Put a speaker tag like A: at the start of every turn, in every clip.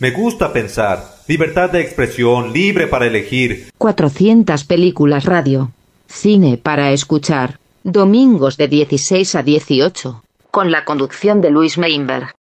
A: Me gusta pensar. Libertad de expresión, libre para elegir.
B: 400 películas radio. Cine para escuchar. Domingos de 16 a 18. Con la conducción de Luis Meinberg.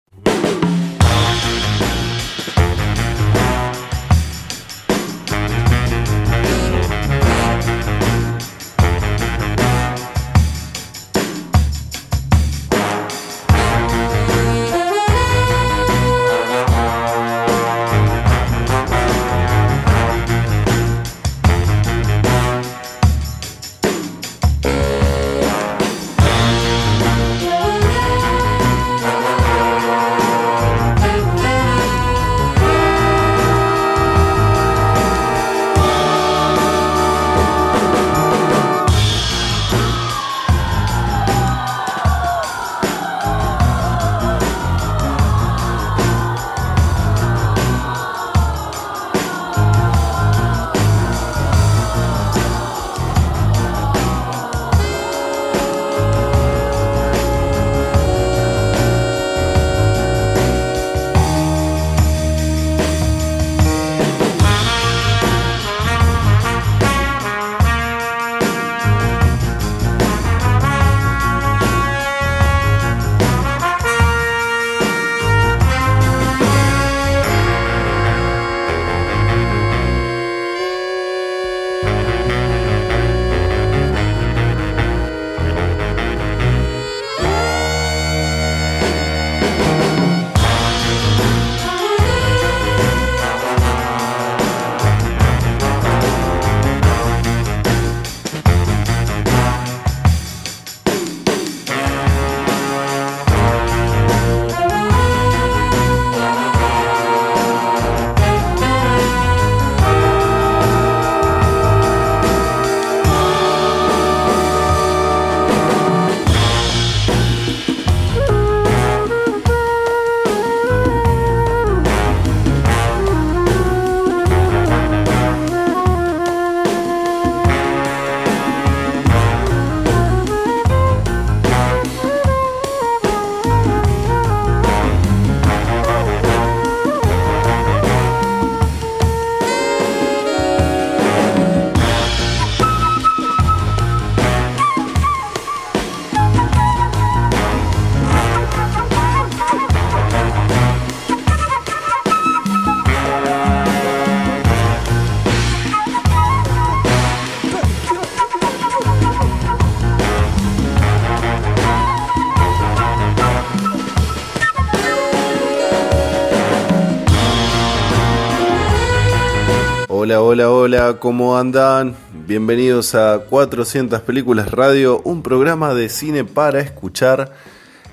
C: Hola, hola, hola, ¿cómo andan? Bienvenidos a 400 Películas Radio, un programa de cine para escuchar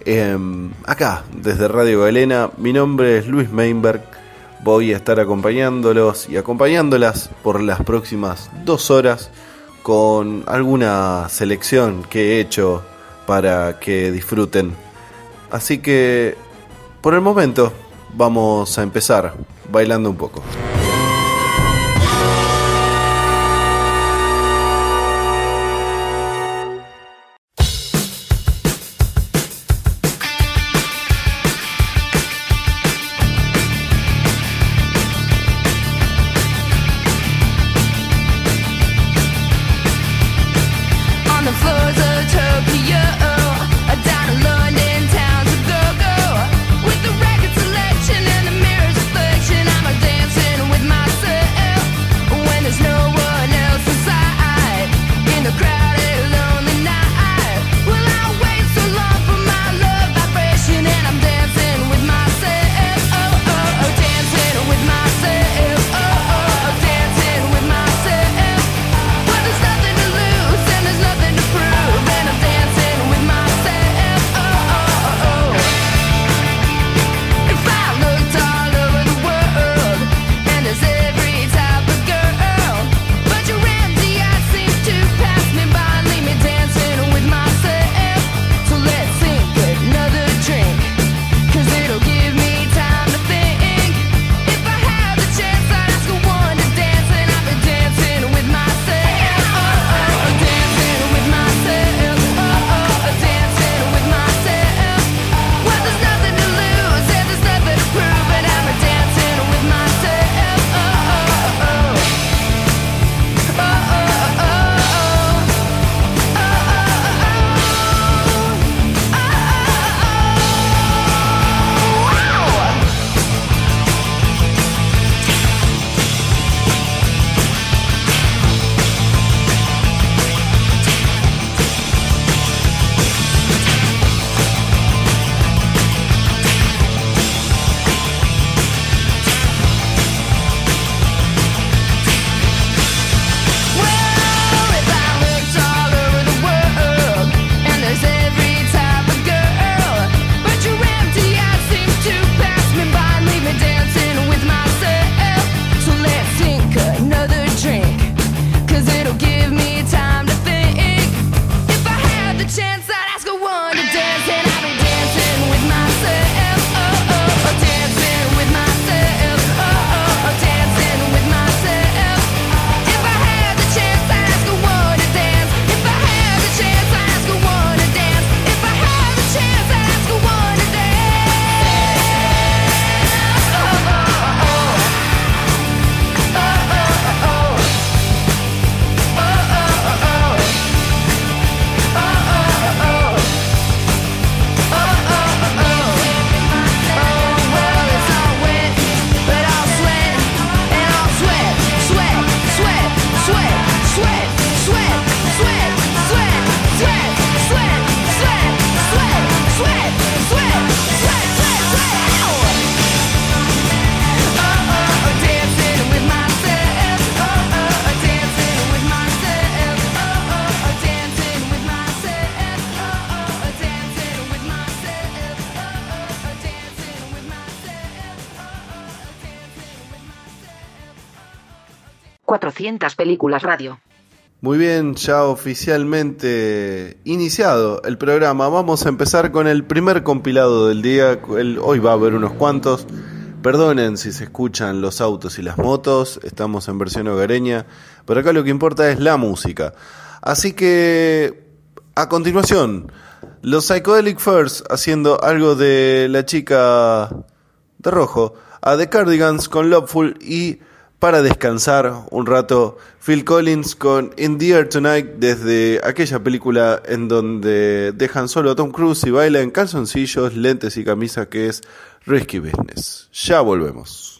C: em, acá, desde Radio Galena. Mi nombre es Luis Meinberg, voy a estar acompañándolos y acompañándolas por las próximas dos horas con alguna selección que he hecho para que disfruten. Así que, por el momento, vamos a empezar bailando un poco.
B: 400 películas radio.
D: Muy bien, ya oficialmente iniciado el programa. Vamos a empezar con el primer compilado del día. Hoy va a haber unos cuantos. Perdonen si se escuchan los autos y las motos. Estamos en versión hogareña. Pero acá lo que importa es la música. Así que, a continuación, los Psychedelic First haciendo algo de la chica de rojo. A The Cardigans con Loveful y para descansar un rato, Phil Collins con In the Air Tonight desde aquella película en donde dejan solo a Tom Cruise y baila en calzoncillos, lentes y camisa que es Risky Business. Ya volvemos.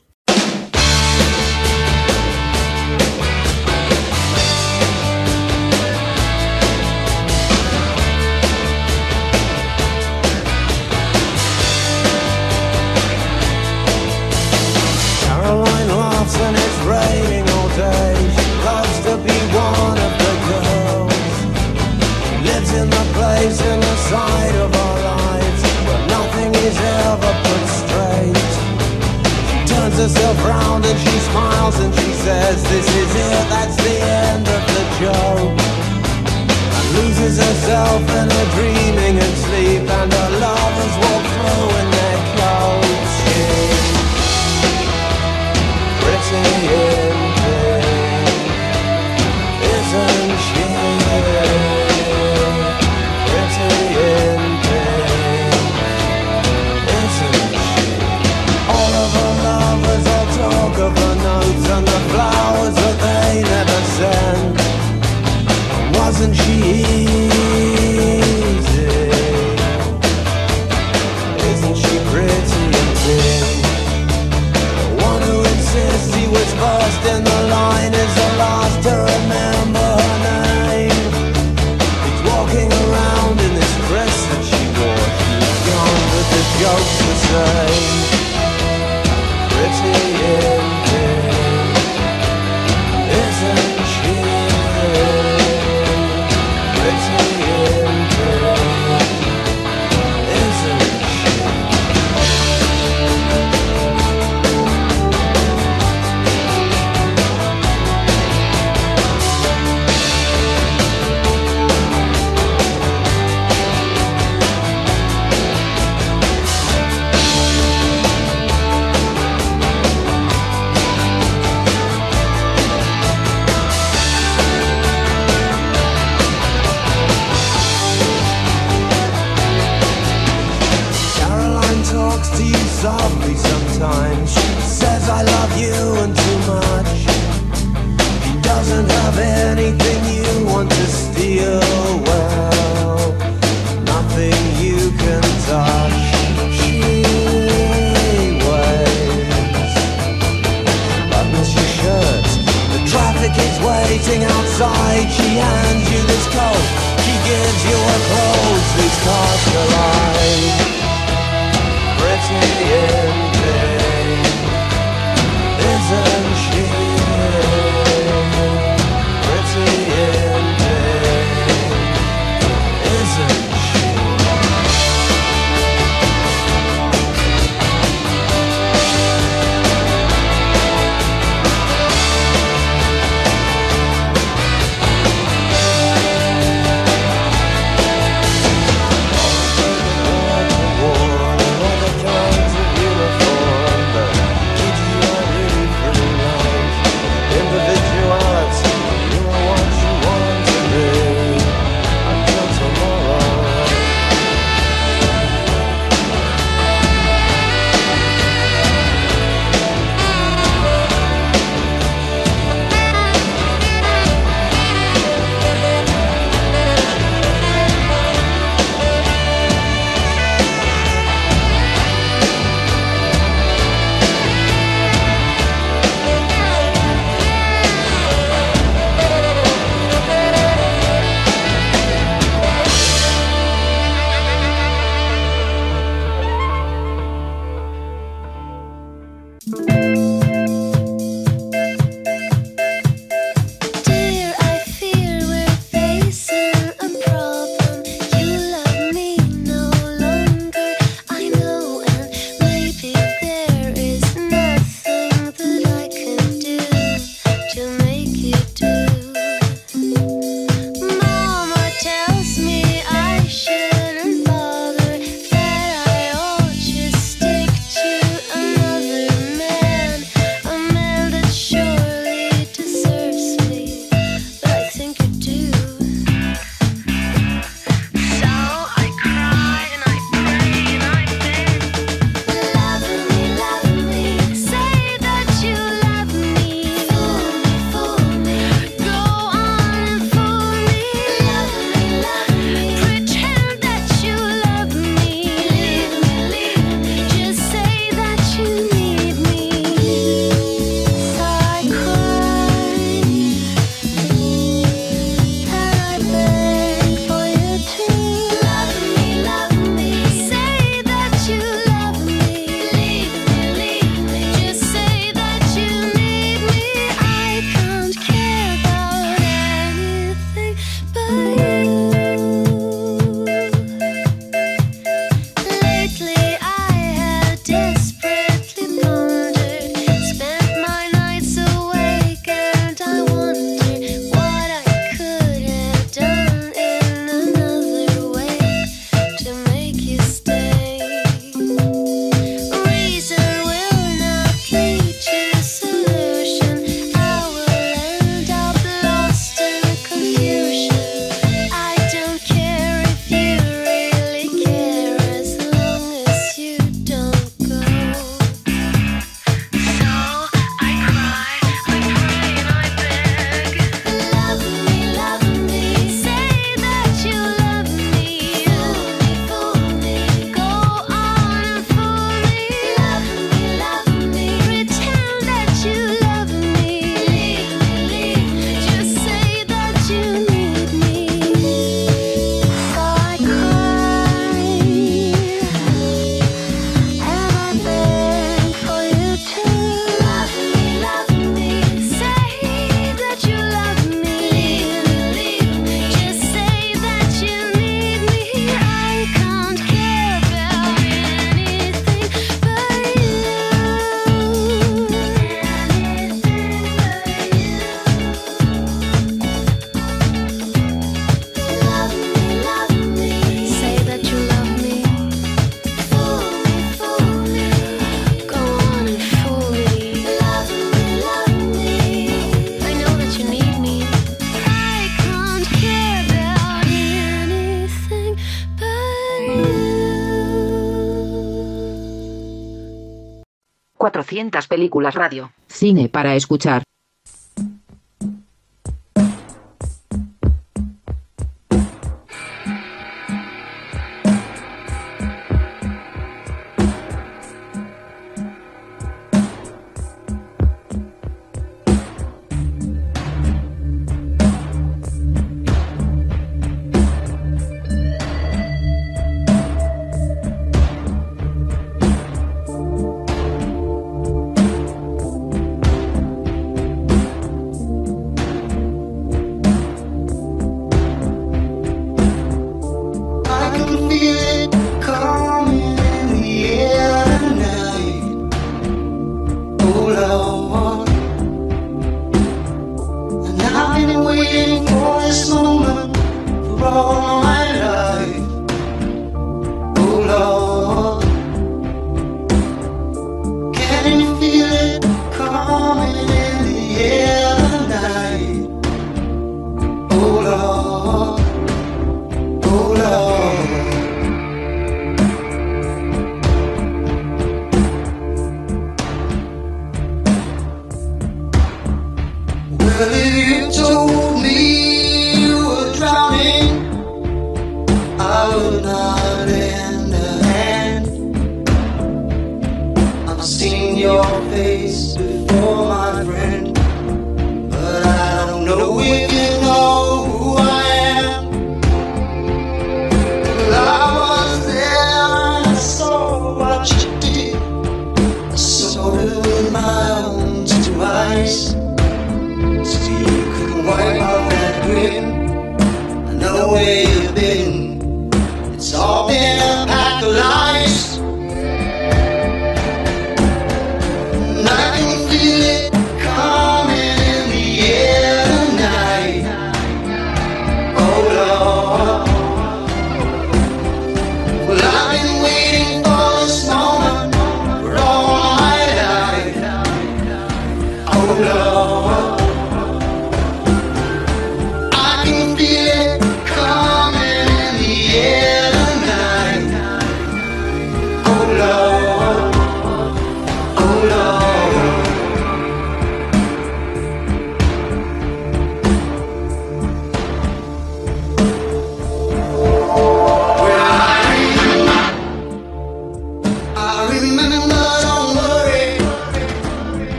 E: películas radio, cine para escuchar,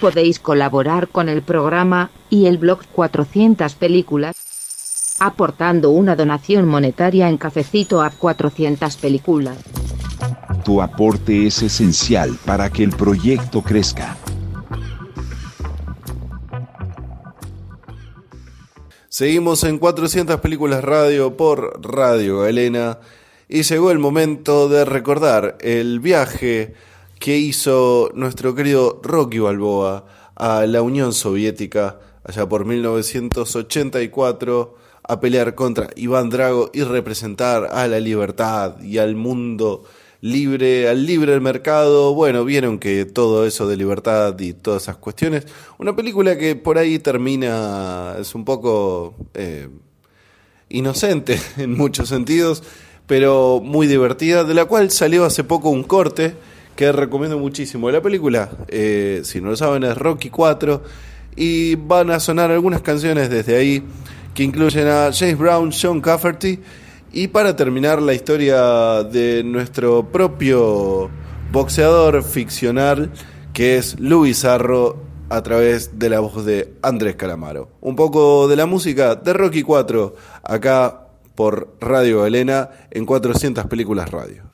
E: podéis colaborar con el programa y el blog 400 Películas, aportando una donación monetaria en Cafecito a 400 Películas.
F: Tu aporte es esencial para que el proyecto crezca.
C: Seguimos en 400 Películas Radio por Radio Elena y llegó el momento de recordar el viaje que hizo nuestro querido Rocky Balboa a la Unión Soviética allá por 1984 a pelear contra Iván Drago y representar a la libertad y al mundo libre, al libre mercado. Bueno, vieron que todo eso de libertad y todas esas cuestiones. Una película que por ahí termina, es un poco eh, inocente en muchos sentidos, pero muy divertida, de la cual salió hace poco un corte que recomiendo muchísimo. La película, eh, si no lo saben, es Rocky 4 y van a sonar algunas canciones desde ahí que incluyen a James Brown, Sean Cafferty y para terminar la historia de nuestro propio boxeador ficcional que es Luis Arro a través de la voz de Andrés Calamaro. Un poco de la música de Rocky 4 acá por Radio Elena en 400 películas radio.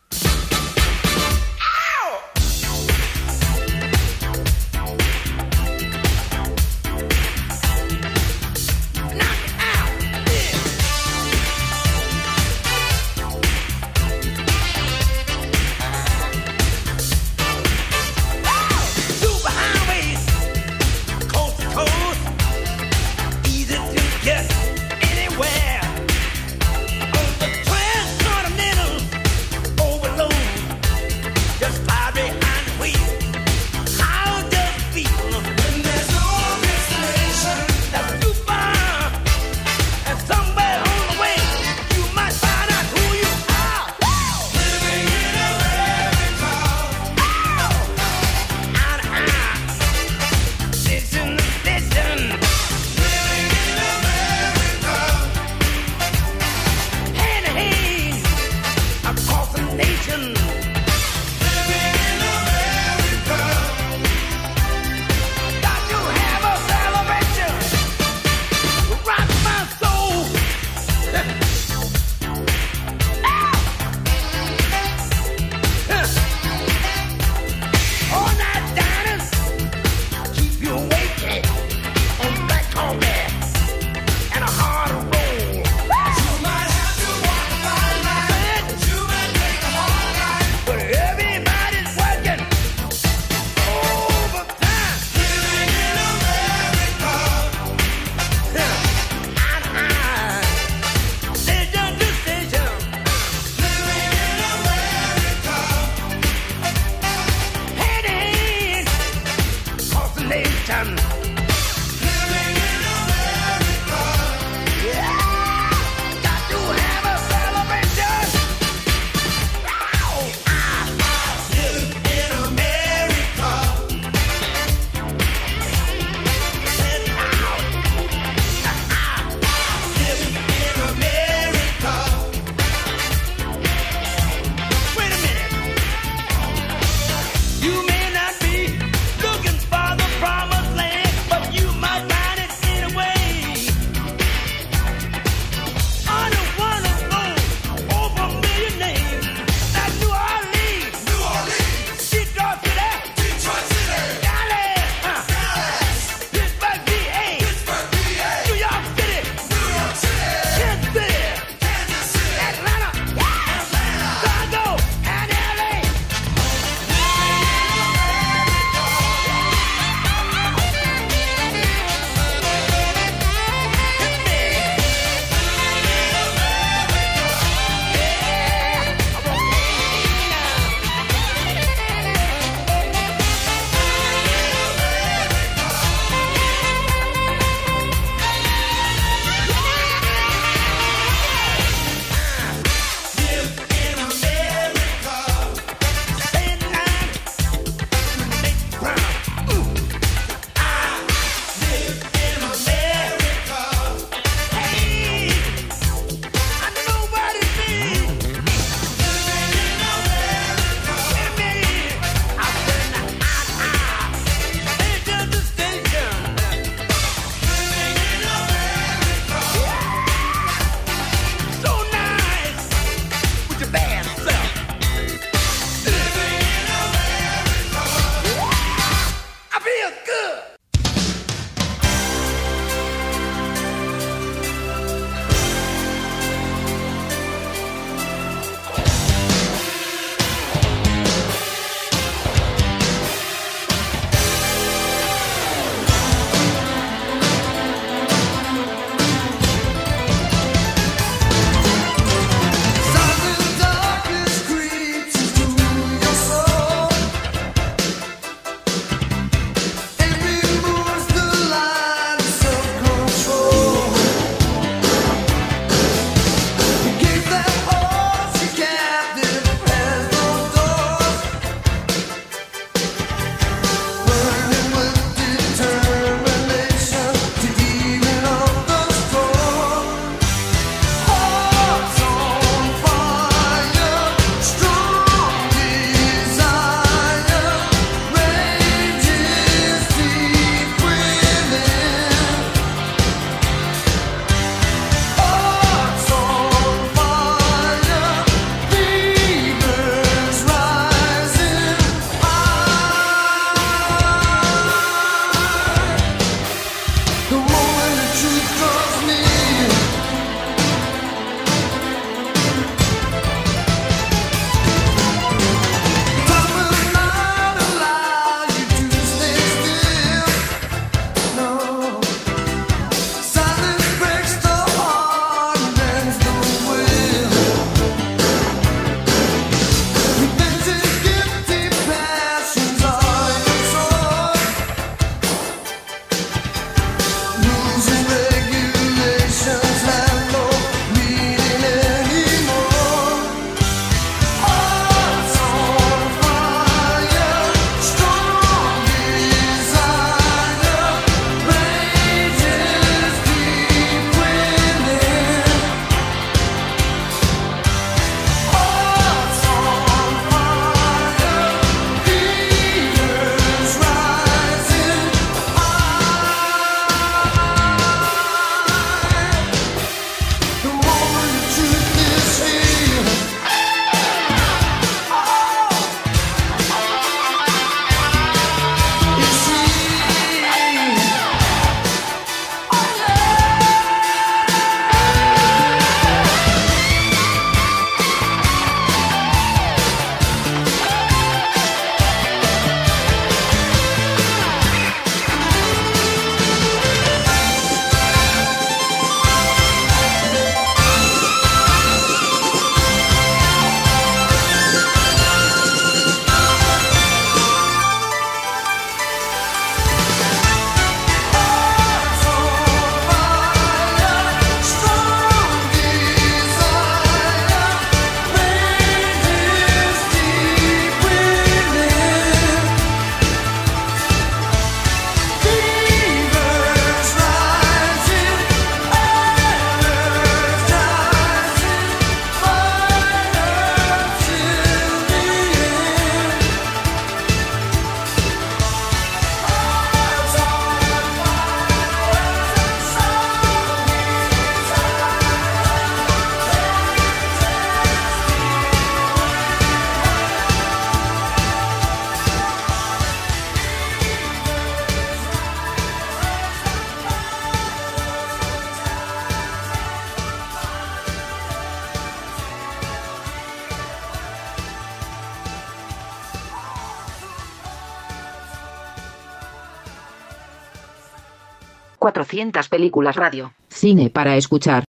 G: 400 películas radio. Cine para escuchar.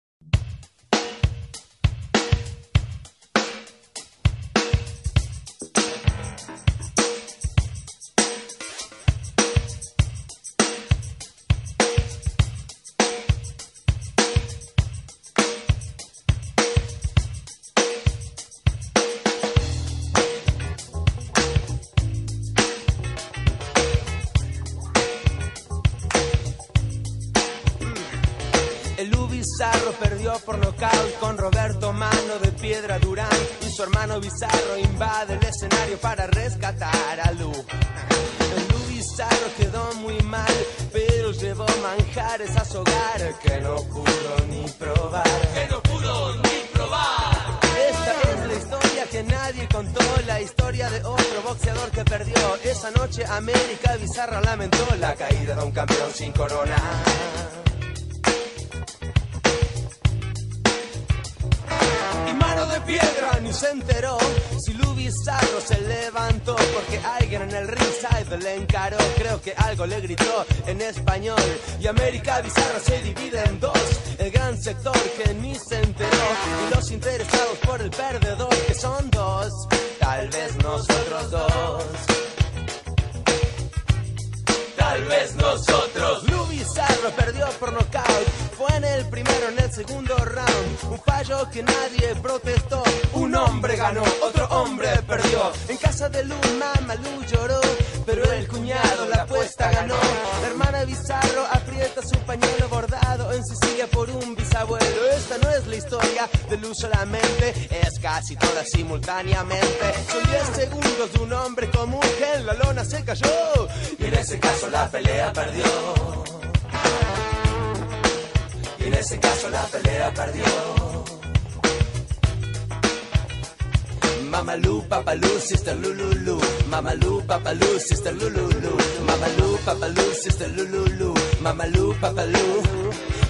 D: Mamalu, papalú, sister Lululu. Mamalu, papalú, sister Lululu. Mamalu, papalú, sister Lululu. Mamalu, papalú.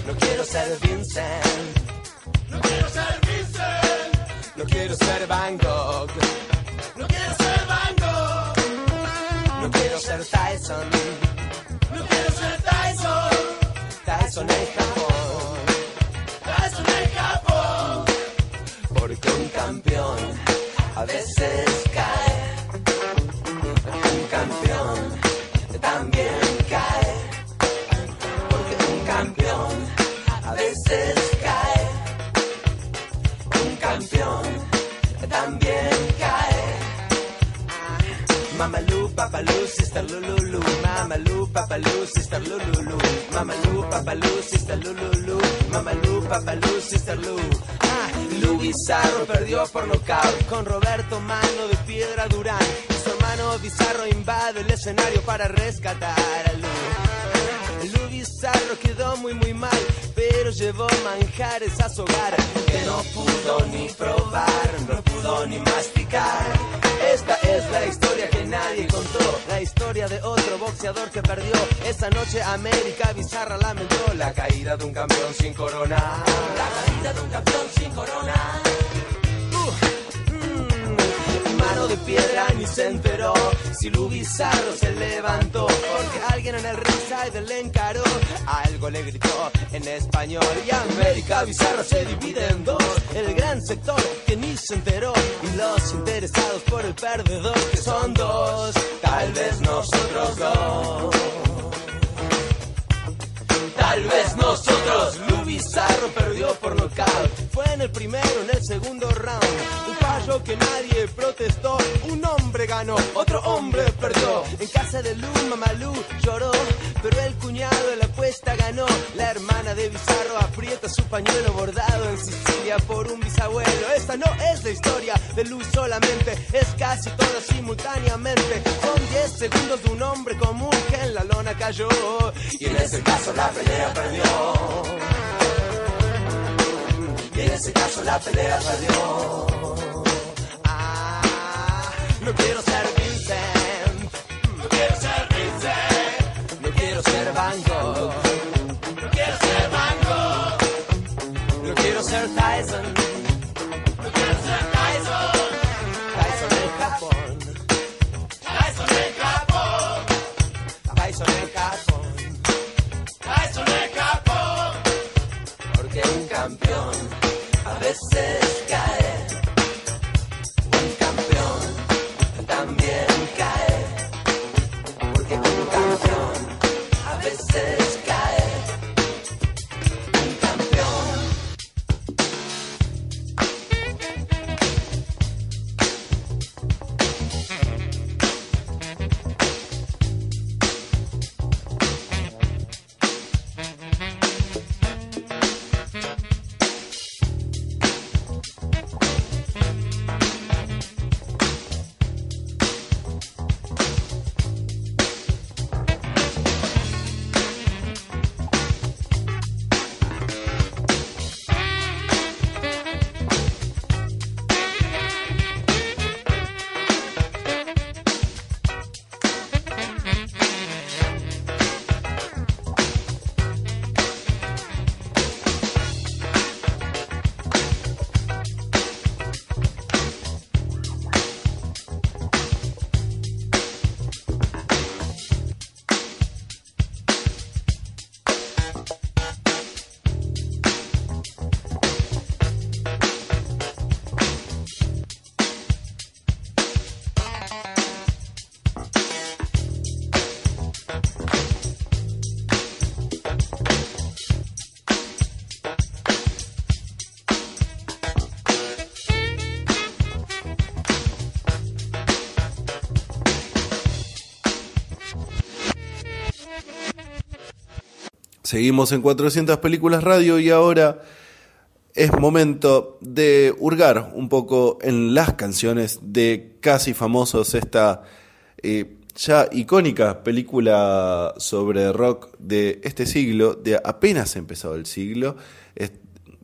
D: No quiero ser Vincent. No quiero ser Vincent. No quiero ser Van Gogh. No quiero ser Van Gogh. No quiero ser Tyson. No quiero ser Tyson. Tyson en Japón. Tyson en Japón. Porque un campeón a veces cae. Un campeón también cae. Porque un campeón a veces cae. Un campeón también cae. Mamalu, papalú, sister Lululu. Mamalu, papalú, sister Lululu. Mamalu, papalú, sister Lululu. Mamalu, papalú, sister Lu. Bizarro perdió por nocaut con Roberto Mano de Piedra Durán. Y su hermano Bizarro invade el escenario para rescatar a Lu. Lu Bizarro quedó muy muy mal, pero llevó manjares a su hogar que no pudo ni probar, no pudo ni masticar. Esta es la historia que nadie contó, la historia de otro boxeador que perdió. Esa noche América Bizarra lamentó la caída de un campeón sin corona. La caída de un campeón sin corona. Uh, de piedra ni se enteró. Si Lu Bizarro se levantó porque alguien en el ringside le encaró. Algo le gritó en español y América Bizarra se divide en dos. El gran sector que ni se enteró y los interesados por el perdedor que son dos. Tal vez nosotros dos Tal vez nosotros, Lu Bizarro perdió por nocaut. Fue en el primero, en el segundo round. Un fallo que nadie protestó. Un hombre ganó, otro hombre perdió. En casa de Lu, Mamalu lloró. Pero el cuñado de la apuesta ganó. La hermana de Bizarro aprieta su pañuelo bordado en Sicilia por un bisabuelo. Esta no es la historia de Lu solamente, es casi toda simultáneamente. Son 10 segundos de un hombre común que en la lona cayó. Y en ese caso la pelea perdió. Y en ese caso la pelea perdió. Ah, no quiero ser
C: Seguimos en 400 películas radio y ahora es momento de hurgar un poco en las canciones de Casi Famosos, esta eh, ya icónica película sobre rock de este siglo, de apenas empezado el siglo, es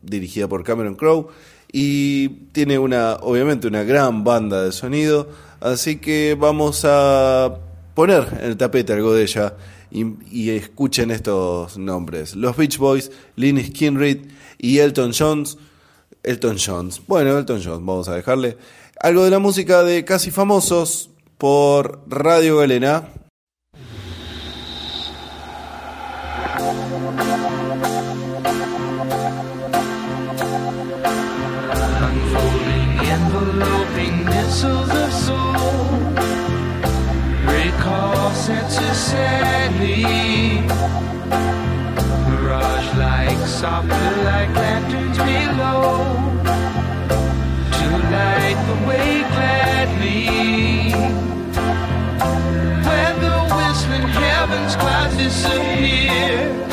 C: dirigida por Cameron Crowe y tiene una, obviamente, una gran banda de sonido, así que vamos a poner en el tapete algo de ella y, y escuchen estos nombres. Los Beach Boys, Lynyrd Skynyrd y Elton Jones. Elton Jones. Bueno, Elton Jones, vamos a dejarle algo de la música de Casi Famosos por Radio Galena.
H: Senses sadly. Mirage like, softly like lanterns below. To light the way gladly. Where the whistling heavens clouds disappear.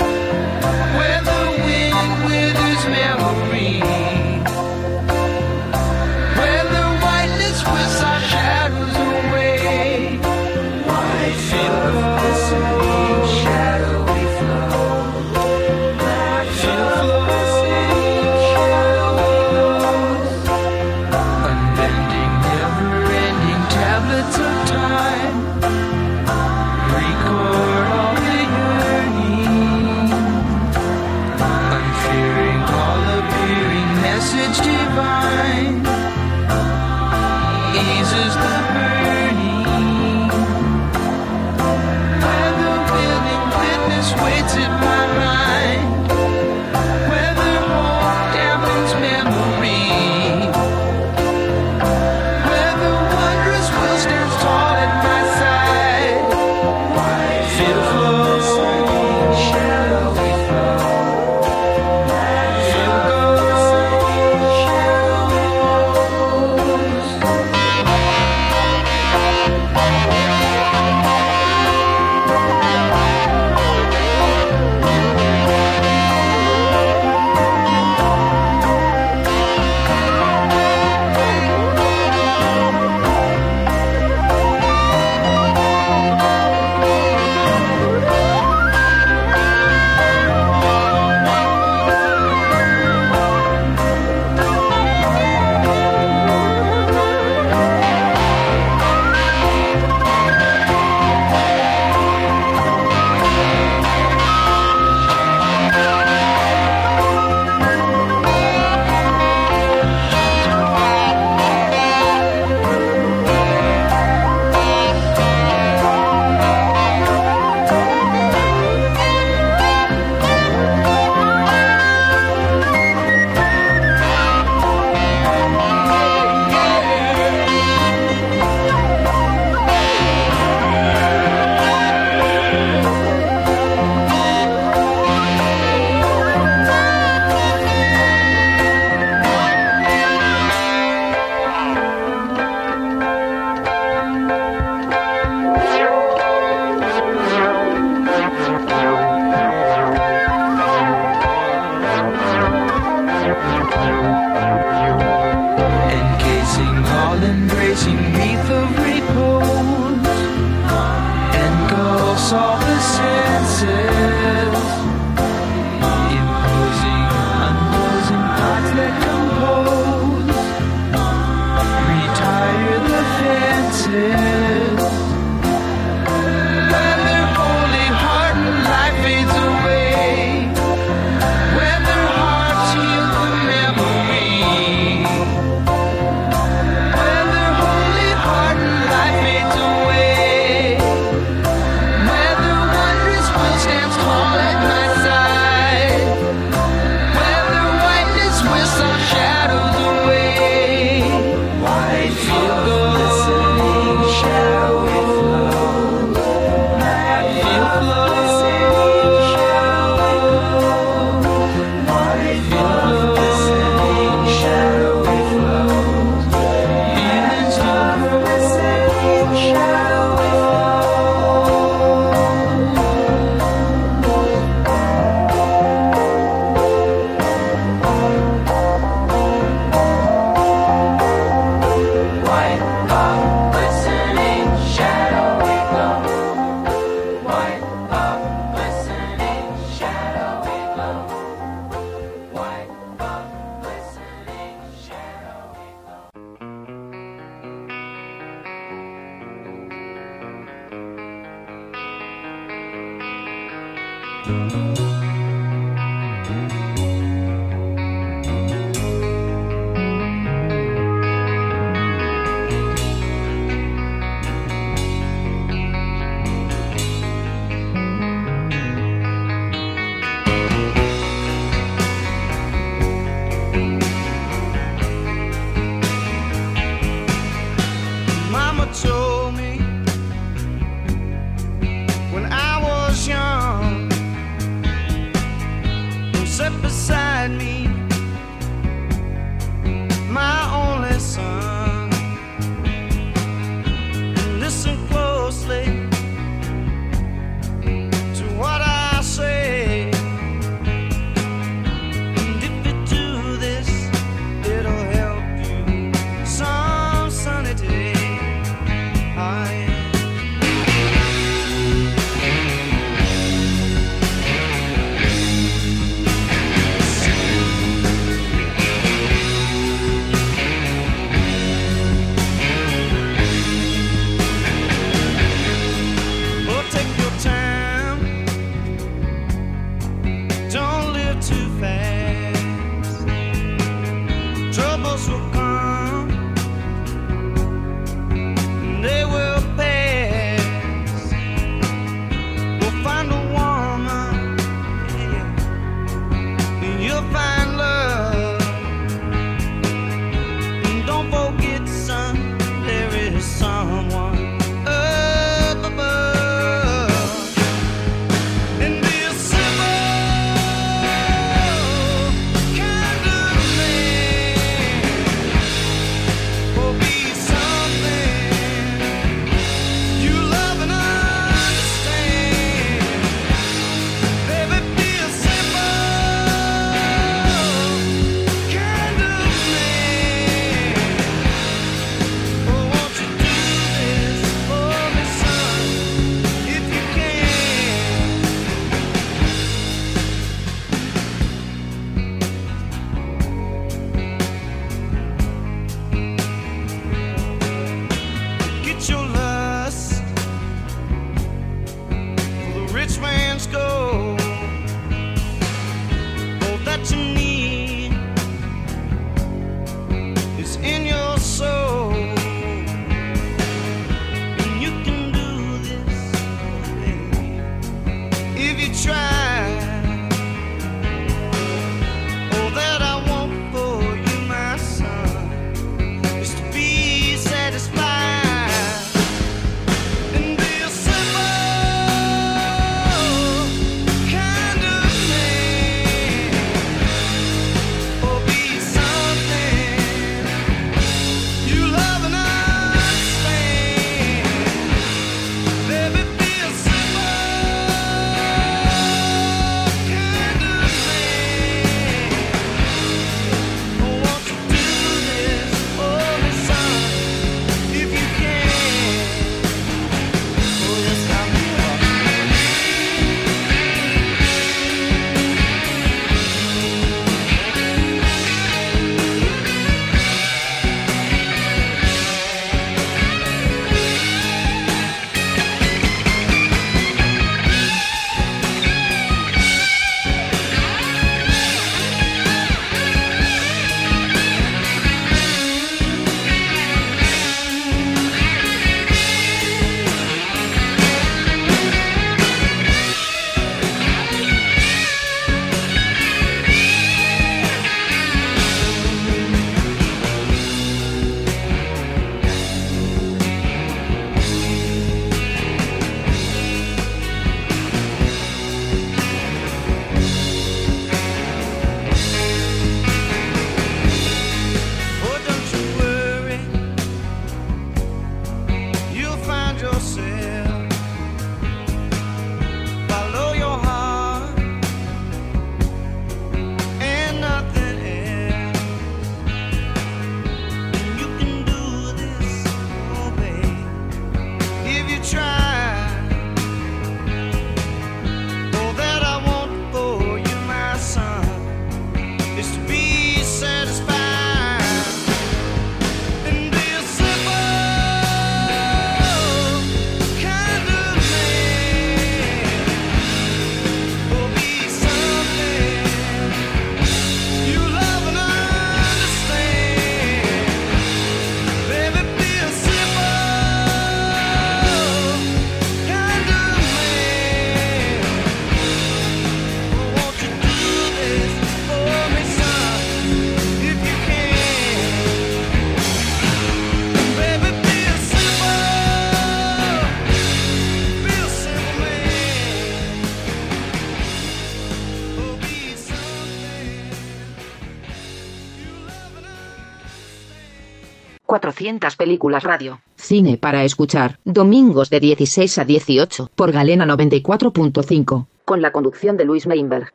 G: 400 películas radio. Cine para escuchar. Domingos de 16 a 18 por Galena 94.5. Con la conducción de Luis Meinberg.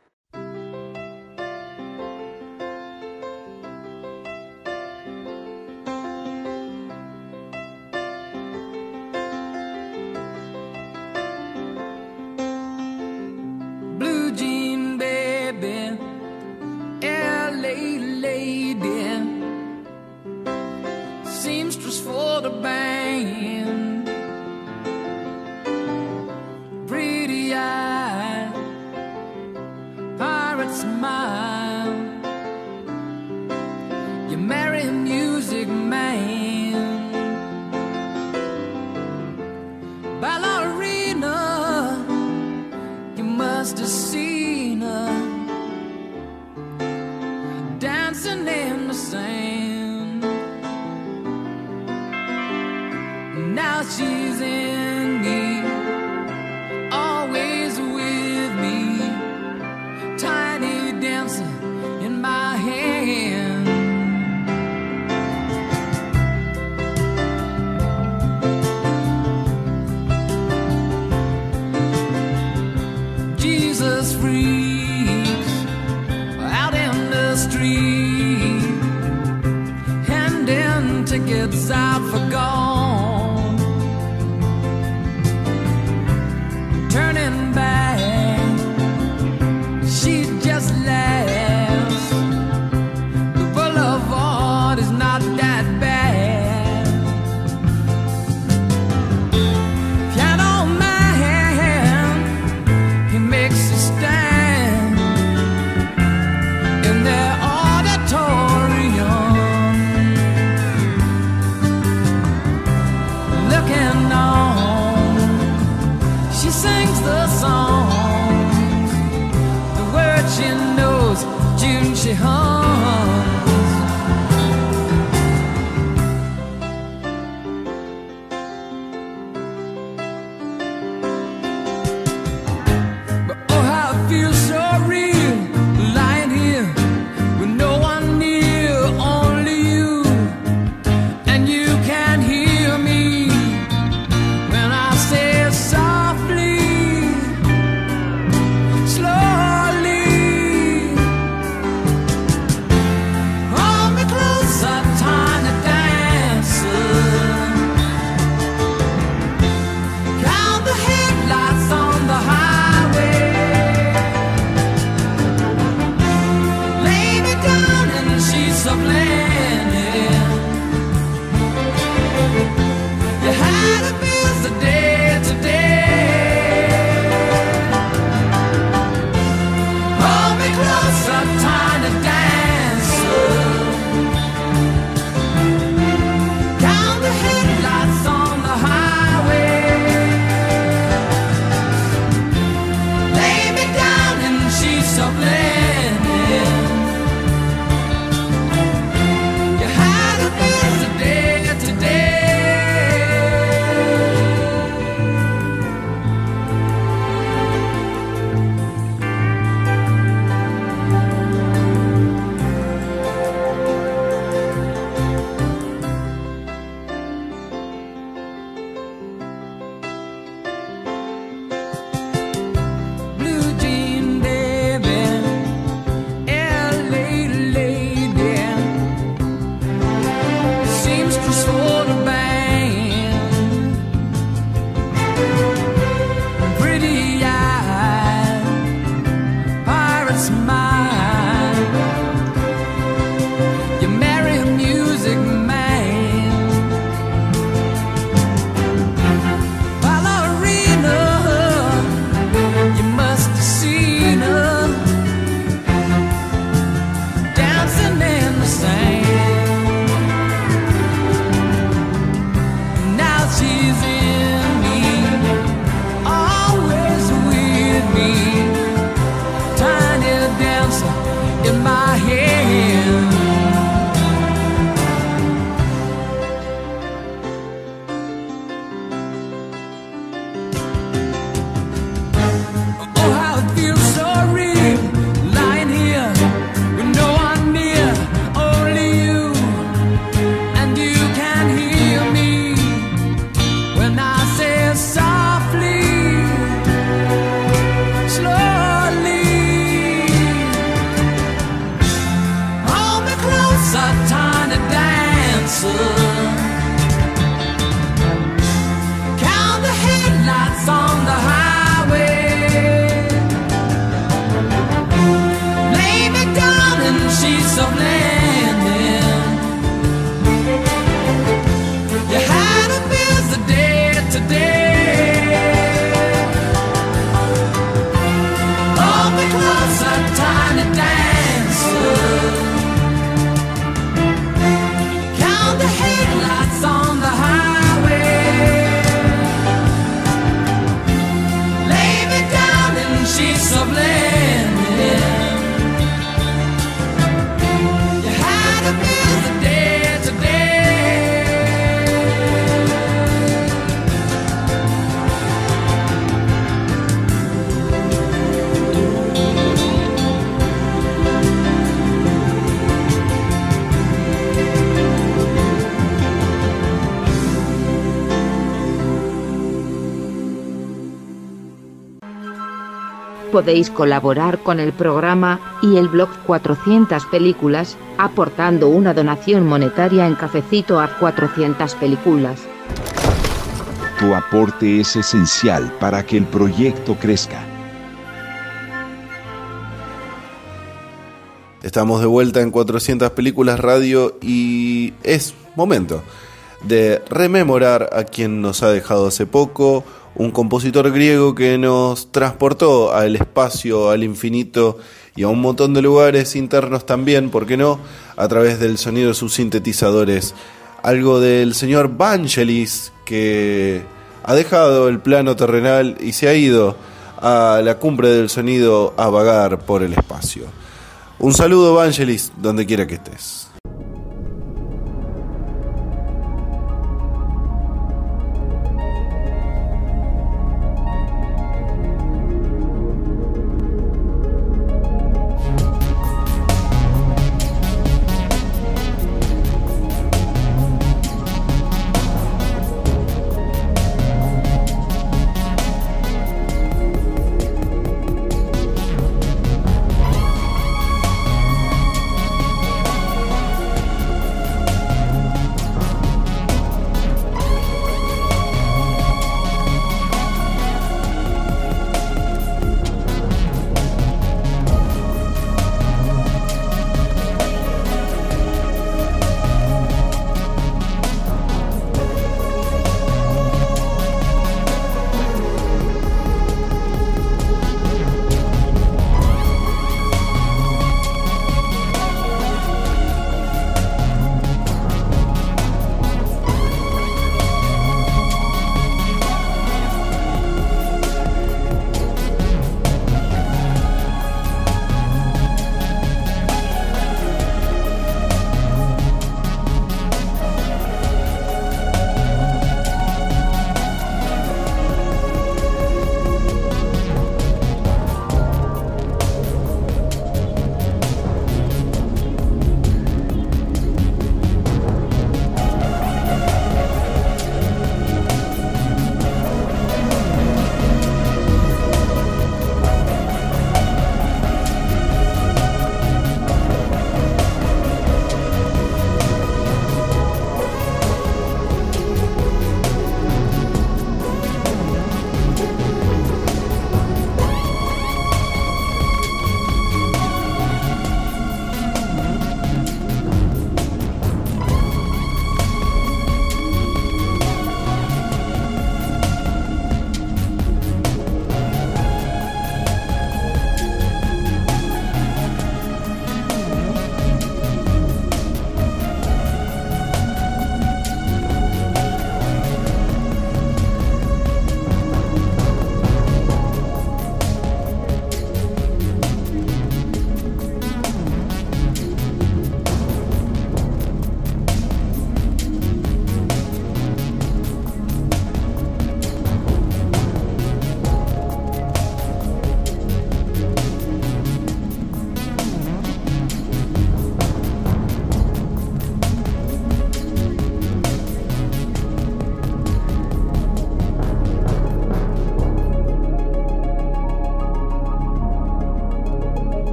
B: Podéis colaborar con el programa y el blog 400 películas, aportando una donación monetaria en cafecito a 400 películas.
F: Tu aporte es esencial para que el proyecto crezca.
C: Estamos de vuelta en 400 películas radio y es momento de rememorar a quien nos ha dejado hace poco, un compositor griego que nos transportó al espacio, al infinito y a un montón de lugares internos también, ¿por qué no? A través del sonido de sus sintetizadores. Algo del señor Vangelis que ha dejado el plano terrenal y se ha ido a la cumbre del sonido a vagar por el espacio. Un saludo, Vangelis, donde quiera que estés.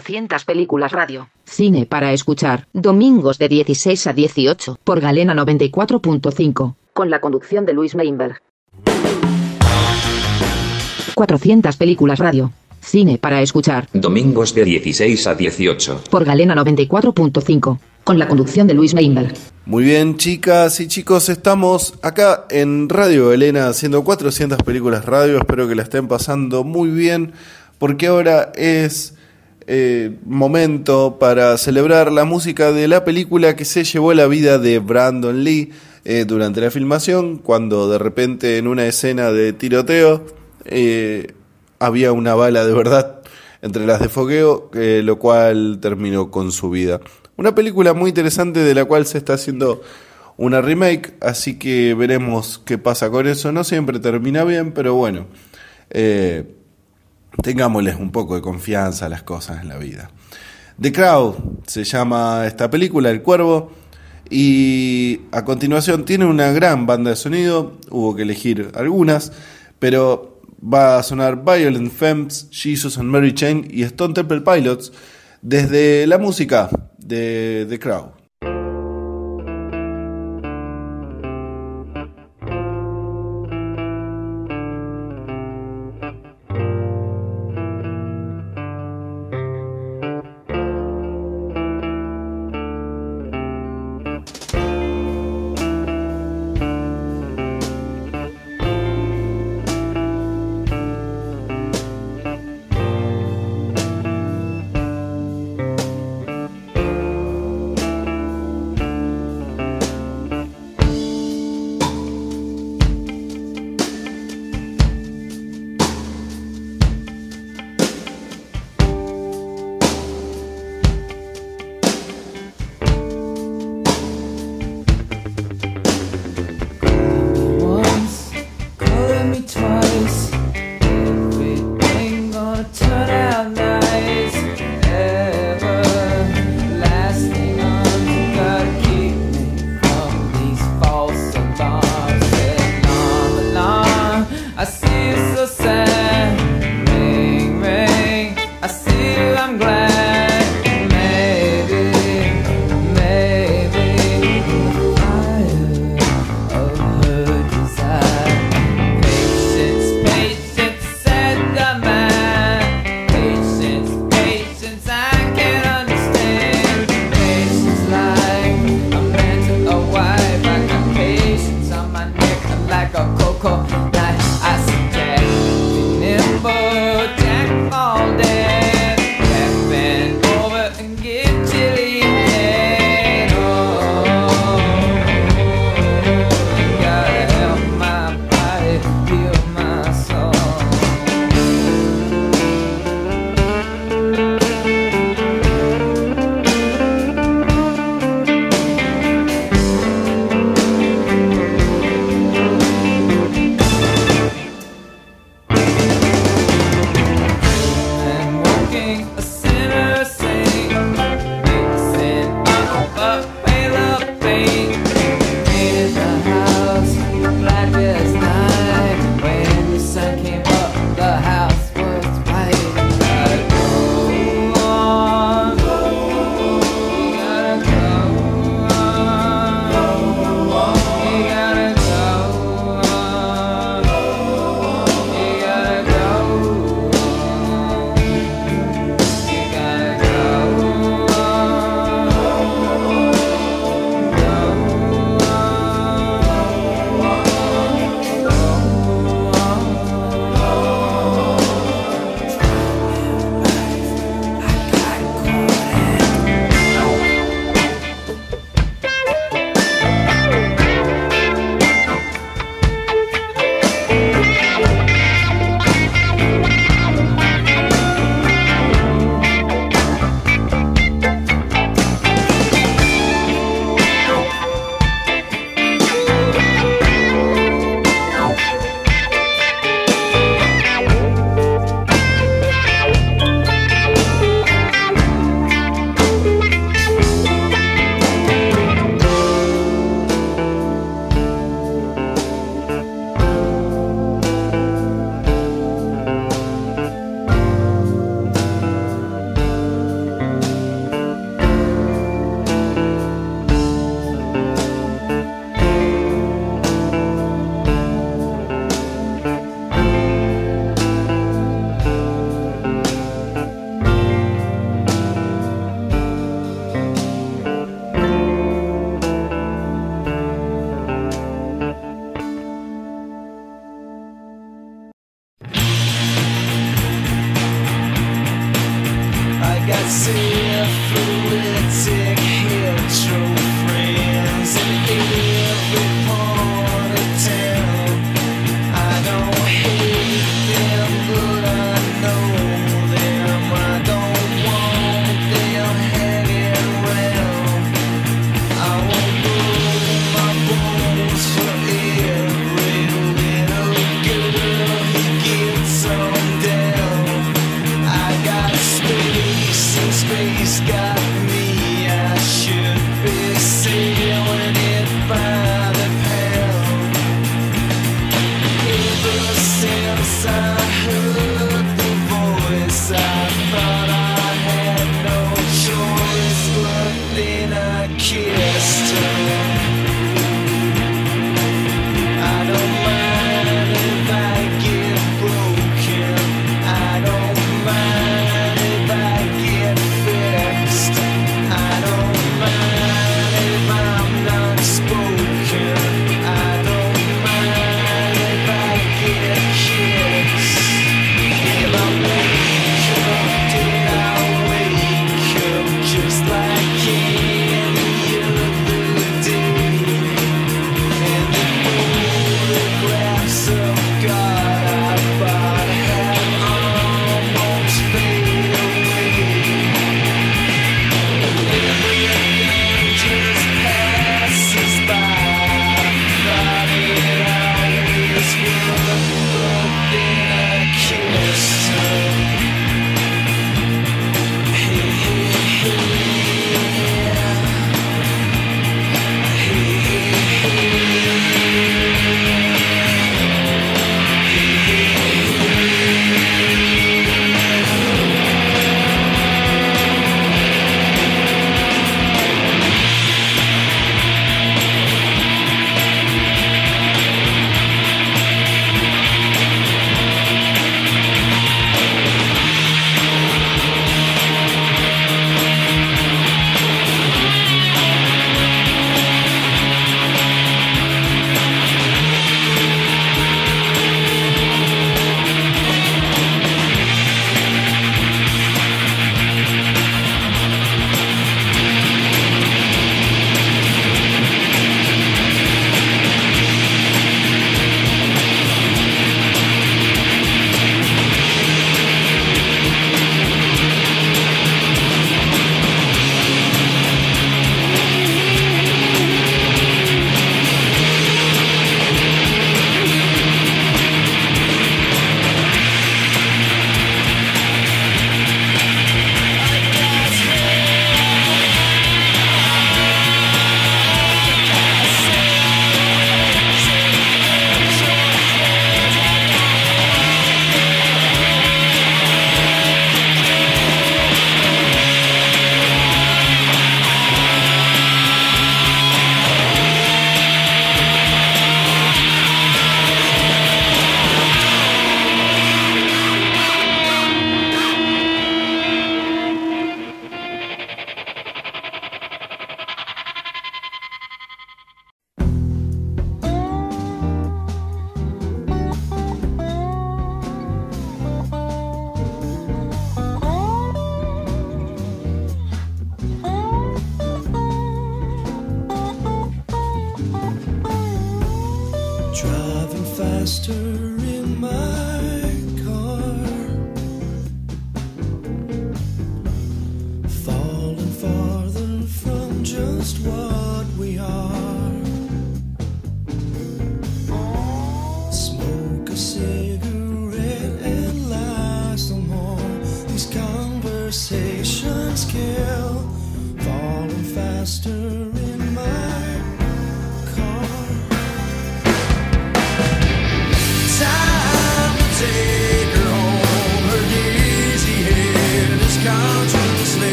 B: 400 películas radio. Cine para escuchar. Domingos de 16 a 18 por Galena 94.5. Con la conducción de Luis Meinberg. 400 películas radio. Cine para escuchar.
I: Domingos de 16 a 18.
B: Por Galena 94.5. Con la conducción de Luis Meinberg.
C: Muy bien, chicas y chicos, estamos acá en Radio Elena haciendo 400 películas radio. Espero que la estén pasando muy bien, porque ahora es eh, momento para celebrar la música de la película que se llevó la vida de Brandon Lee eh, durante la filmación, cuando de repente en una escena de tiroteo eh, había una bala de verdad entre las de fogueo, eh, lo cual terminó con su vida. Una película muy interesante de la cual se está haciendo una remake, así que veremos qué pasa con eso. No siempre termina bien, pero bueno, tengámosles un poco de confianza a las cosas en la vida. The Crowd se llama esta película, El Cuervo, y a continuación tiene una gran banda de sonido, hubo que elegir algunas, pero va a sonar Violent Femmes, Jesus and Mary Chain y Stone Temple Pilots desde la música de The Crowd.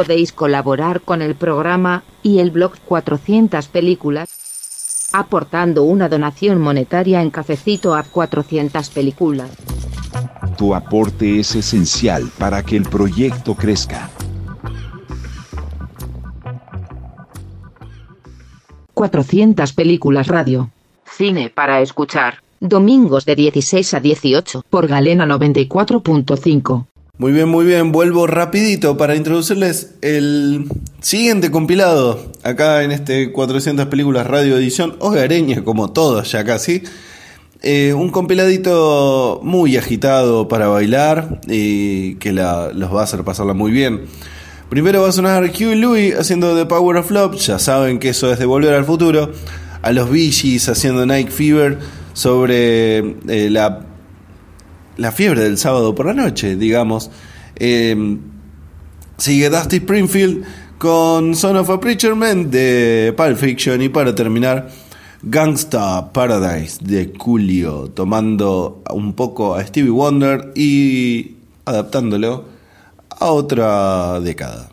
B: podéis colaborar con el programa y el blog 400 películas, aportando una donación monetaria en cafecito a 400 películas.
F: Tu aporte es esencial para que el proyecto crezca.
B: 400 películas radio. Cine para escuchar.
G: Domingos de 16 a 18 por Galena 94.5.
C: Muy bien, muy bien. Vuelvo rapidito para introducirles el siguiente compilado. Acá en este 400 películas radio edición hogareña, como todos ya casi. Eh, un compiladito muy agitado para bailar y que los va a hacer pasarla muy bien. Primero va a sonar Huey Louis haciendo The Power of Love, ya saben que eso es de Volver al Futuro. A los Bee haciendo Night Fever sobre eh, la, la fiebre del sábado por la noche, digamos. Eh, sigue Dusty Springfield con Son of a Preacher Man de Pulp Fiction y para terminar Gangsta Paradise de Coolio, tomando un poco a Stevie Wonder y adaptándolo a otra década.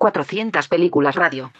G: Cuatrocientas películas radio.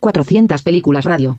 G: 400 películas radio.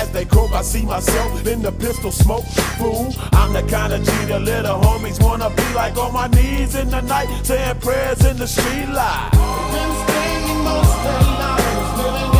J: As they croak, I see myself in the pistol smoke. Fool, I'm the kind of G the little homies wanna be like on my knees in the night, saying prayers in the street light. Been spending most lives living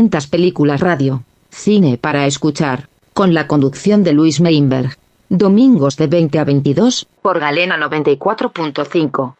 G: 400 películas radio. Cine para escuchar. Con la conducción de Luis Meinberg. Domingos de 20 a 22 por Galena 94.5.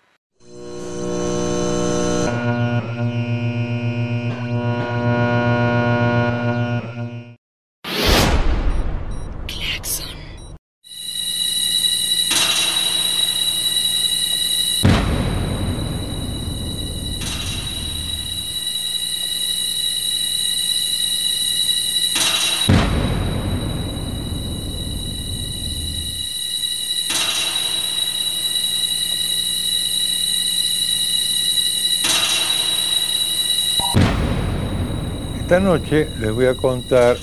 K: noche les voy a contar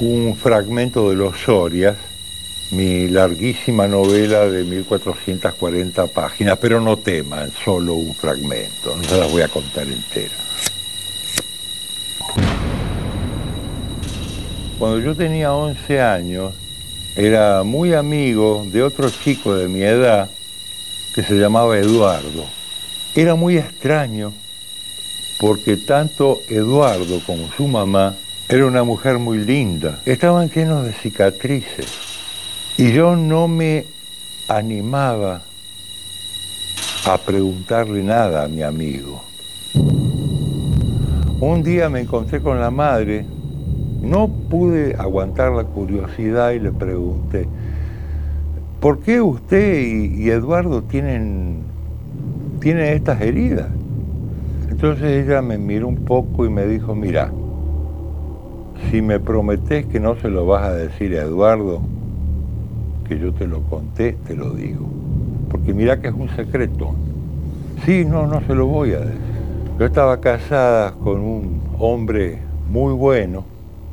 K: un fragmento de Los Sorias, mi larguísima novela de 1440 páginas, pero no teman, solo un fragmento, no se las voy a contar entera. Cuando yo tenía 11 años, era muy amigo de otro chico de mi edad que se llamaba Eduardo. Era muy extraño porque tanto Eduardo como su mamá era una mujer muy linda. Estaban llenos de cicatrices y yo no me animaba a preguntarle nada a mi amigo. Un día me encontré con la madre, no pude aguantar la curiosidad y le pregunté, ¿por qué usted y, y Eduardo tienen, tienen estas heridas? Entonces ella me miró un poco y me dijo, mira, si me prometes que no se lo vas a decir a Eduardo, que yo te lo conté, te lo digo. Porque mira que es un secreto. Sí, no, no se lo voy a decir. Yo estaba casada con un hombre muy bueno,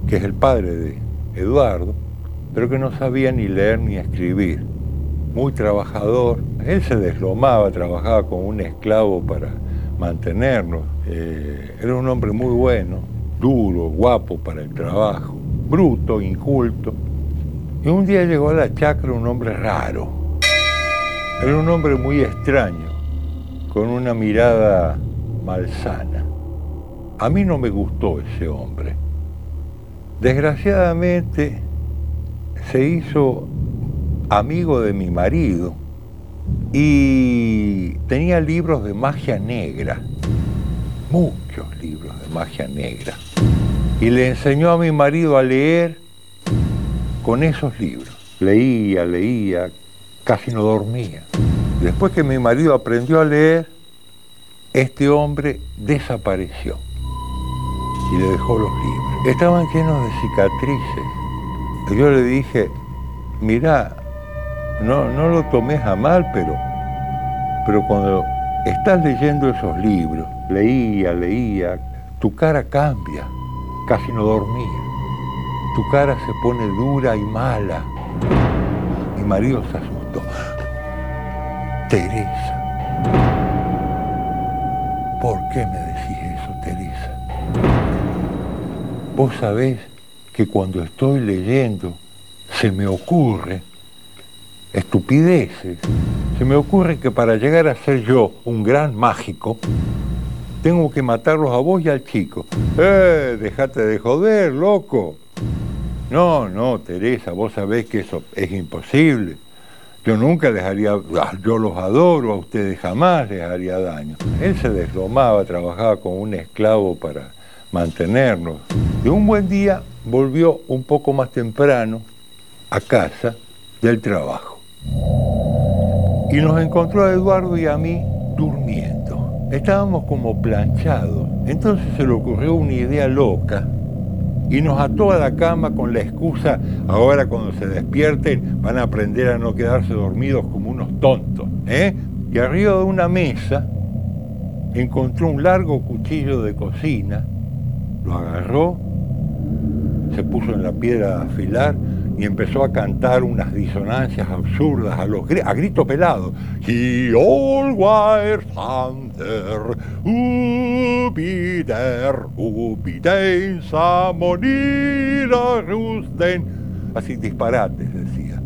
K: que es el padre de Eduardo, pero que no sabía ni leer ni escribir. Muy trabajador. Él se deslomaba, trabajaba como un esclavo para mantenernos. Eh, era un hombre muy bueno, duro, guapo para el trabajo, bruto, inculto. Y un día llegó a la chacra un hombre raro. Era un hombre muy extraño, con una mirada malsana. A mí no me gustó ese hombre. Desgraciadamente se hizo amigo de mi marido y tenía libros de magia negra, muchos libros de magia negra. Y le enseñó a mi marido a leer con esos libros. Leía, leía, casi no dormía. Después que mi marido aprendió a leer, este hombre desapareció y le dejó los libros. Estaban llenos de cicatrices. Yo le dije, mira, no, no lo tomes a mal, pero, pero cuando estás leyendo esos libros, leía, leía, tu cara cambia, casi no dormía. Tu cara se pone dura y mala. Mi marido se asustó. Teresa. ¿Por qué me decís eso, Teresa? Vos sabés que cuando estoy leyendo se me ocurre estupideces. Se me ocurre que para llegar a ser yo un gran mágico, tengo que matarlos a vos y al chico. ¡Eh! Dejate de joder, loco. No, no, Teresa, vos sabés que eso es imposible. Yo nunca les haría, ah, yo los adoro, a ustedes jamás les haría daño. Él se deslomaba, trabajaba como un esclavo para mantenernos. Y un buen día volvió un poco más temprano a casa del trabajo. Y nos encontró a Eduardo y a mí durmiendo. Estábamos como planchados. Entonces se le ocurrió una idea loca y nos ató a la cama con la excusa, ahora cuando se despierten van a aprender a no quedarse dormidos como unos tontos. ¿eh? Y arriba de una mesa encontró un largo cuchillo de cocina, lo agarró, se puso en la piedra a afilar, y empezó a cantar unas disonancias absurdas a, los, a grito pelado. He ubi den samonira rusten. Así disparates decía.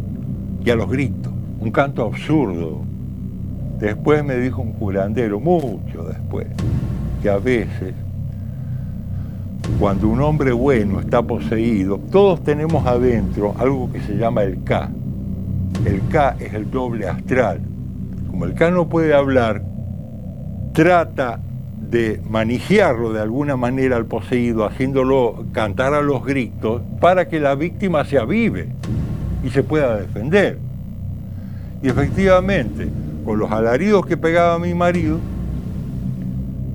K: Y a los gritos, un canto absurdo. Después me dijo un curandero, mucho después, que a veces cuando un hombre bueno está poseído, todos tenemos adentro algo que se llama el K. El K es el doble astral. Como el K no puede hablar, trata de manijearlo de alguna manera al poseído, haciéndolo cantar a los gritos para que la víctima se avive y se pueda defender. Y efectivamente, con los alaridos que pegaba mi marido,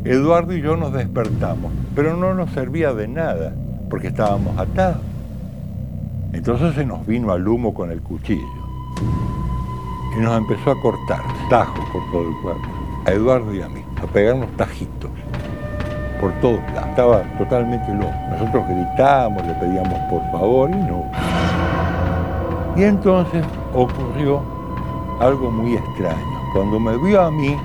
K: Eduardo y yo nos despertamos, pero no nos servía de nada, porque estábamos atados. Entonces se nos vino al humo con el cuchillo y nos empezó a cortar tajos por todo el cuerpo, a Eduardo y a mí, a pegarnos tajitos por todos lados. Estaba totalmente loco. Nosotros gritábamos, le pedíamos por favor y no. Y entonces ocurrió algo muy extraño. Cuando me vio a mí,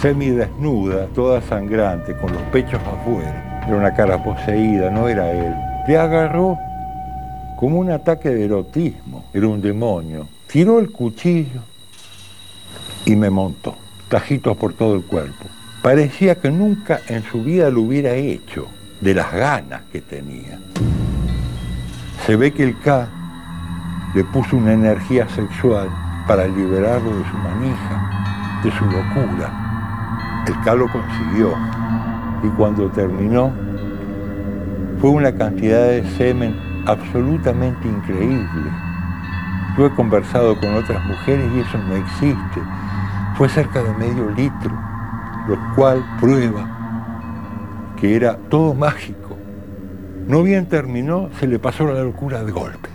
K: semidesnuda, toda sangrante, con los pechos afuera. Era una cara poseída, no era él. Le agarró como un ataque de erotismo, era un demonio. Tiró el cuchillo y me montó, tajitos por todo el cuerpo. Parecía que nunca en su vida lo hubiera hecho, de las ganas que tenía. Se ve que el K le puso una energía sexual para liberarlo de su manija, de su locura. El K lo consiguió y cuando terminó fue una cantidad de semen absolutamente increíble. Yo he conversado con otras mujeres y eso no existe. Fue cerca de medio litro, lo cual prueba que era todo mágico. No bien terminó, se le pasó la locura de golpe.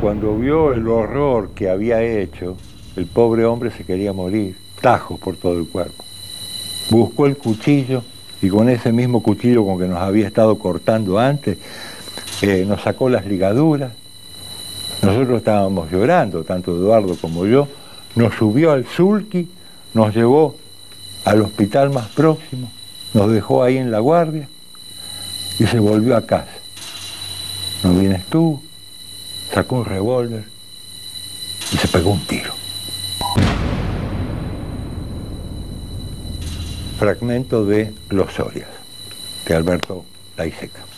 K: Cuando vio el horror que había hecho, el pobre hombre se quería morir, tajos por todo el cuerpo. Buscó el cuchillo y con ese mismo cuchillo con que nos había estado cortando antes, eh, nos sacó las ligaduras. Nosotros estábamos llorando, tanto Eduardo como yo. Nos subió al sulky, nos llevó al hospital más próximo, nos dejó ahí en la guardia y se volvió a casa. No vienes tú, sacó un revólver y se pegó un tiro. Fragmento de Los Sorias, de Alberto Laiseca.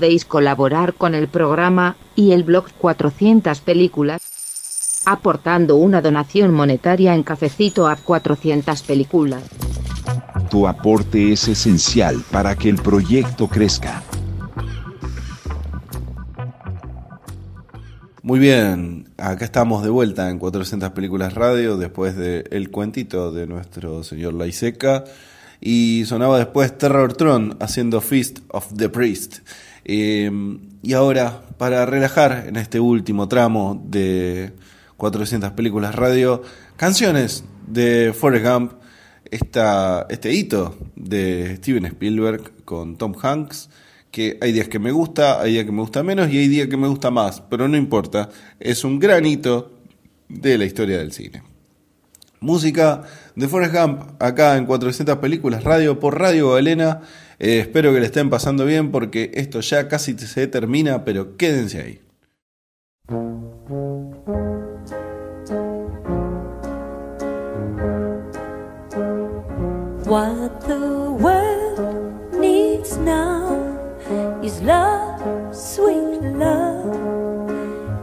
G: Podéis colaborar con el programa y el blog 400 películas aportando una donación monetaria en cafecito a 400 películas.
F: Tu aporte es esencial para que el proyecto crezca.
C: Muy bien, acá estamos de vuelta en 400 Películas Radio después del el cuentito de nuestro señor Laiseca y sonaba después Terror Tron haciendo Feast of the Priest. Eh, y ahora, para relajar en este último tramo de 400 Películas Radio, canciones de Forrest Gump, esta, este hito de Steven Spielberg con Tom Hanks que hay días que me gusta, hay días que me gusta menos y hay días que me gusta más, pero no importa, es un gran hito de la historia del cine. Música de Forrest Gump acá en 400 películas radio por Radio Galena. Eh, espero que le estén pasando bien porque esto ya casi se termina, pero quédense ahí.
L: What the world needs now is love, sweet love.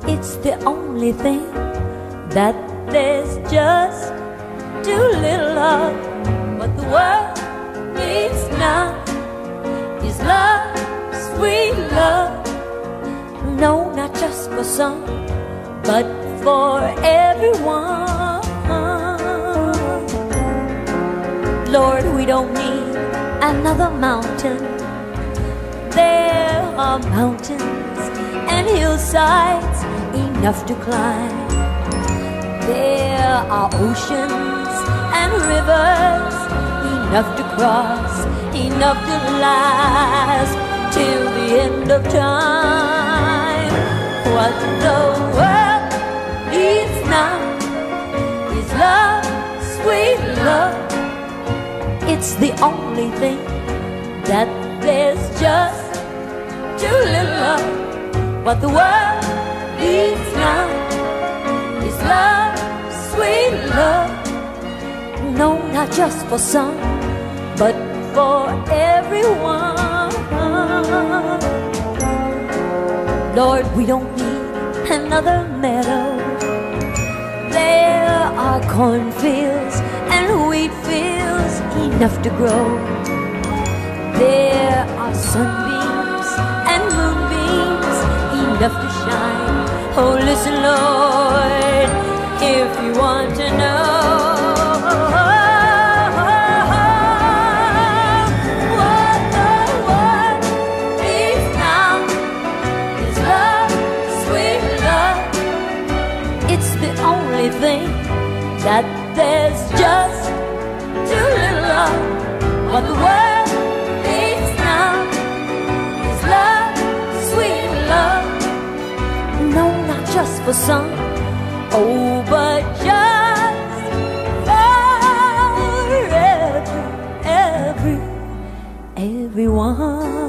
L: It's the only thing that there's just too little of. What the world needs now love, sweet love. No, not just for some, but for everyone. Lord, we don't need another mountain. There are mountains and hillsides enough to climb. There are oceans and rivers enough to cross, enough to last till the end of time. What the world needs now is love, sweet love. It's the only thing that there's just too little of. What the world needs now is love, sweet love. No, not just for some, but for everyone. Lord, we don't need another meadow. There are cornfields and wheat fields enough to grow. There are sunbeams and moonbeams enough to shine. Oh, listen, Lord, if you want to know. For some, oh, but just for every, every, everyone.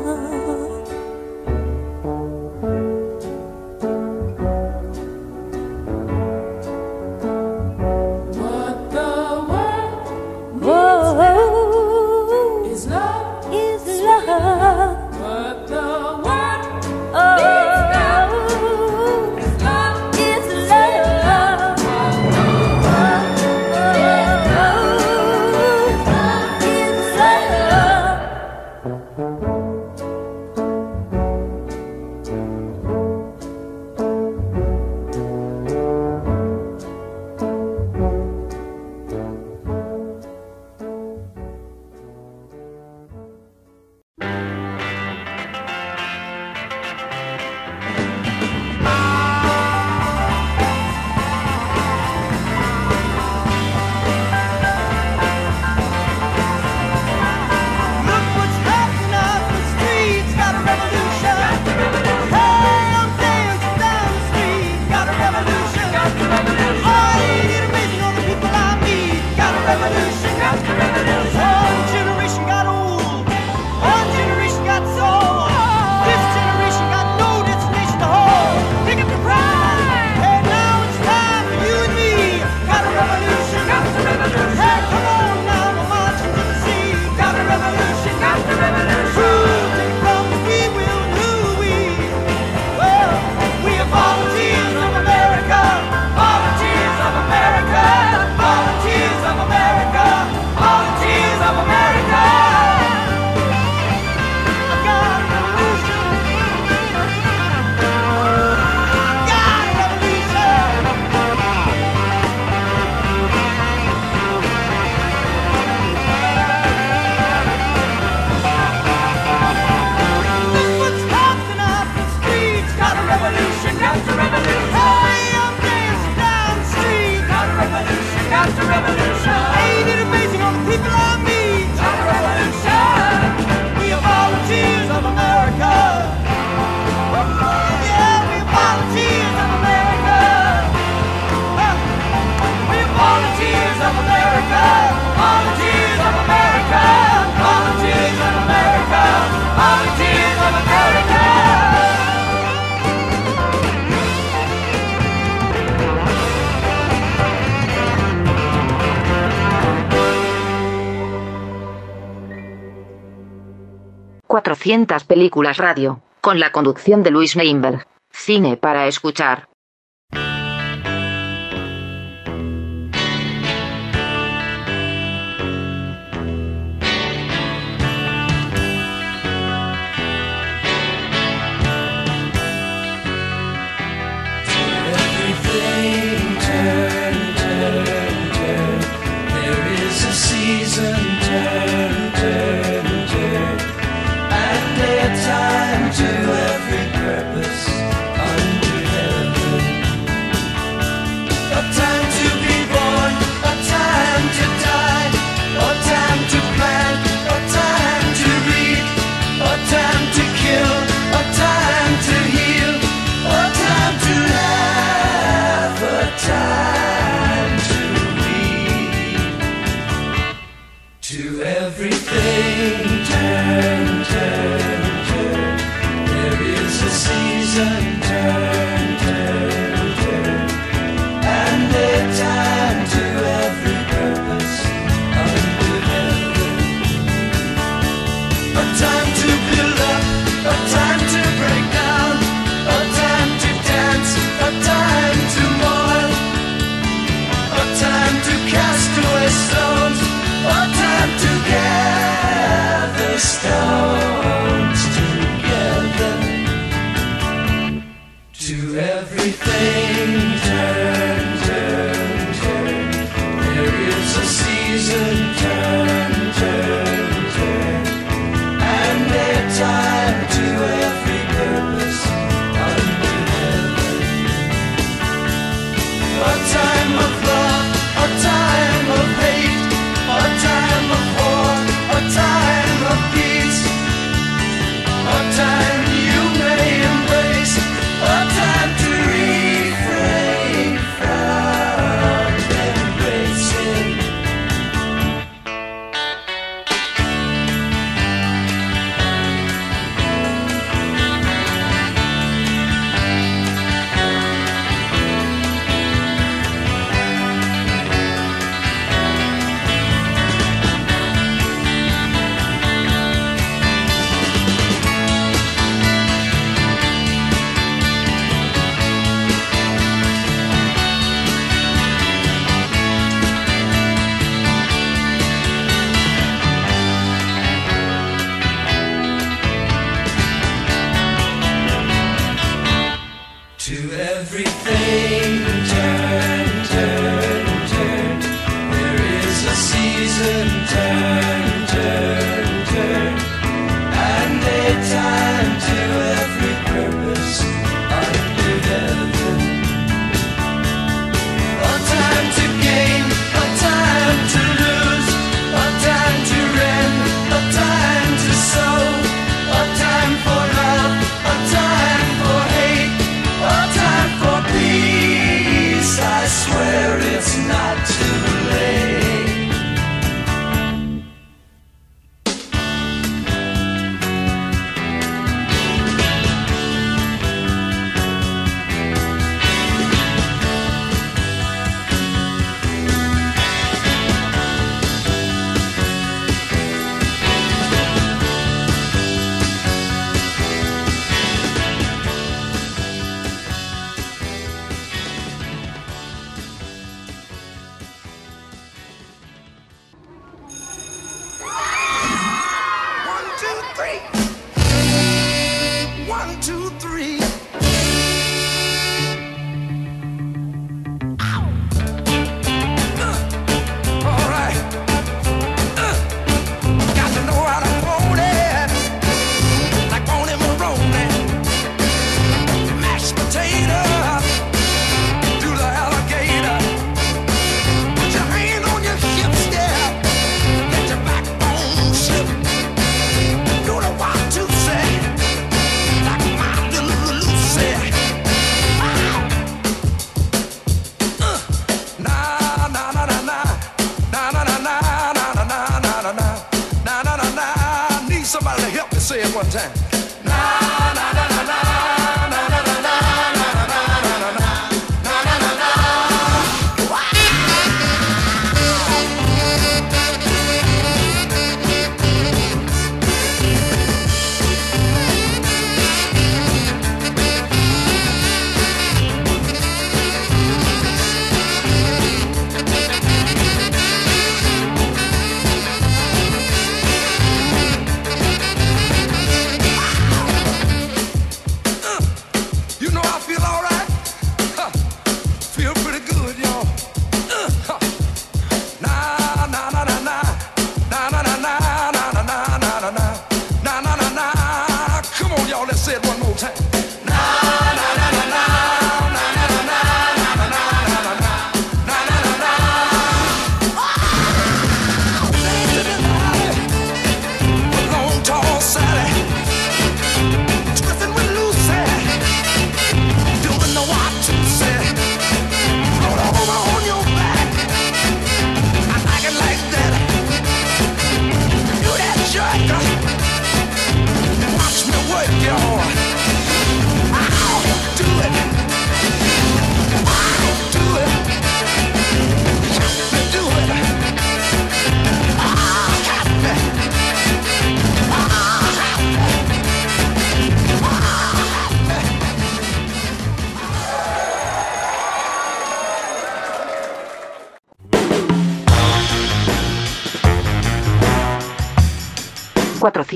H: películas radio, con la conducción de Luis Neinberg. Cine para escuchar.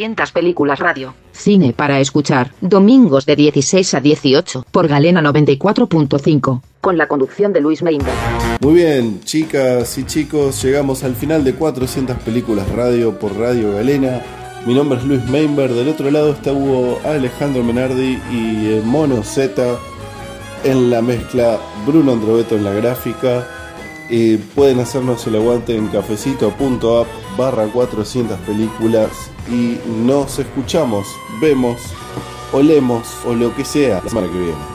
B: 200 películas radio. Cine para escuchar, domingos de 16 a 18, por Galena 94.5, con la conducción de Luis Meinberg.
C: Muy bien, chicas y chicos, llegamos al final de 400 películas radio por Radio Galena. Mi nombre es Luis Meinberg, del otro lado está Hugo Alejandro Menardi y Mono Z en la mezcla, Bruno Androveto en la gráfica. Eh, pueden hacernos el aguante en cafecito.app barra 400 películas y nos escuchamos, vemos, olemos o lo que sea la semana que viene.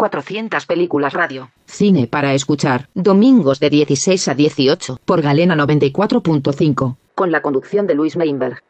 B: 400 películas radio. Cine para escuchar. Domingos de 16 a 18 por Galena 94.5. Con la conducción de Luis Meinberg.